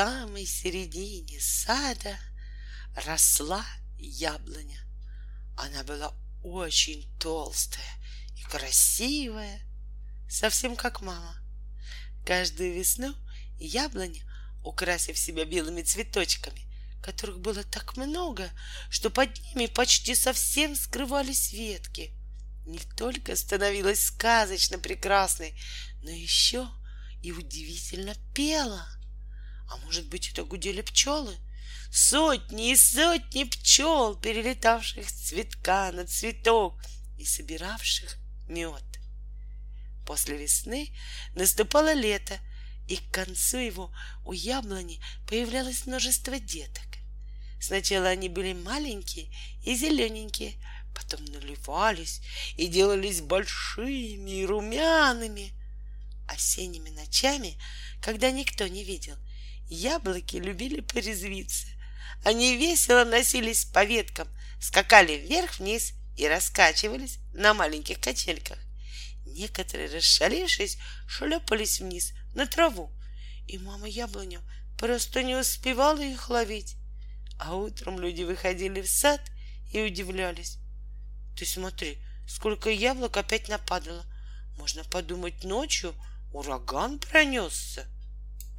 самой середине сада росла яблоня. Она была очень толстая и красивая, совсем как мама. Каждую весну яблоня, украсив себя белыми цветочками, которых было так много, что под ними почти совсем скрывались ветки, не только становилась сказочно прекрасной, но еще и удивительно пела. А может быть, это гудели пчелы? Сотни и сотни пчел, перелетавших с цветка на цветок и собиравших мед. После весны наступало лето, и к концу его у яблони появлялось множество деток. Сначала они были маленькие и зелененькие, потом наливались и делались большими и румяными. Осенними ночами, когда никто не видел, яблоки любили порезвиться. Они весело носились по веткам, скакали вверх-вниз и раскачивались на маленьких качельках. Некоторые, расшалившись, шлепались вниз на траву, и мама яблоня просто не успевала их ловить. А утром люди выходили в сад и удивлялись. Ты смотри, сколько яблок опять нападало. Можно подумать, ночью ураган пронесся.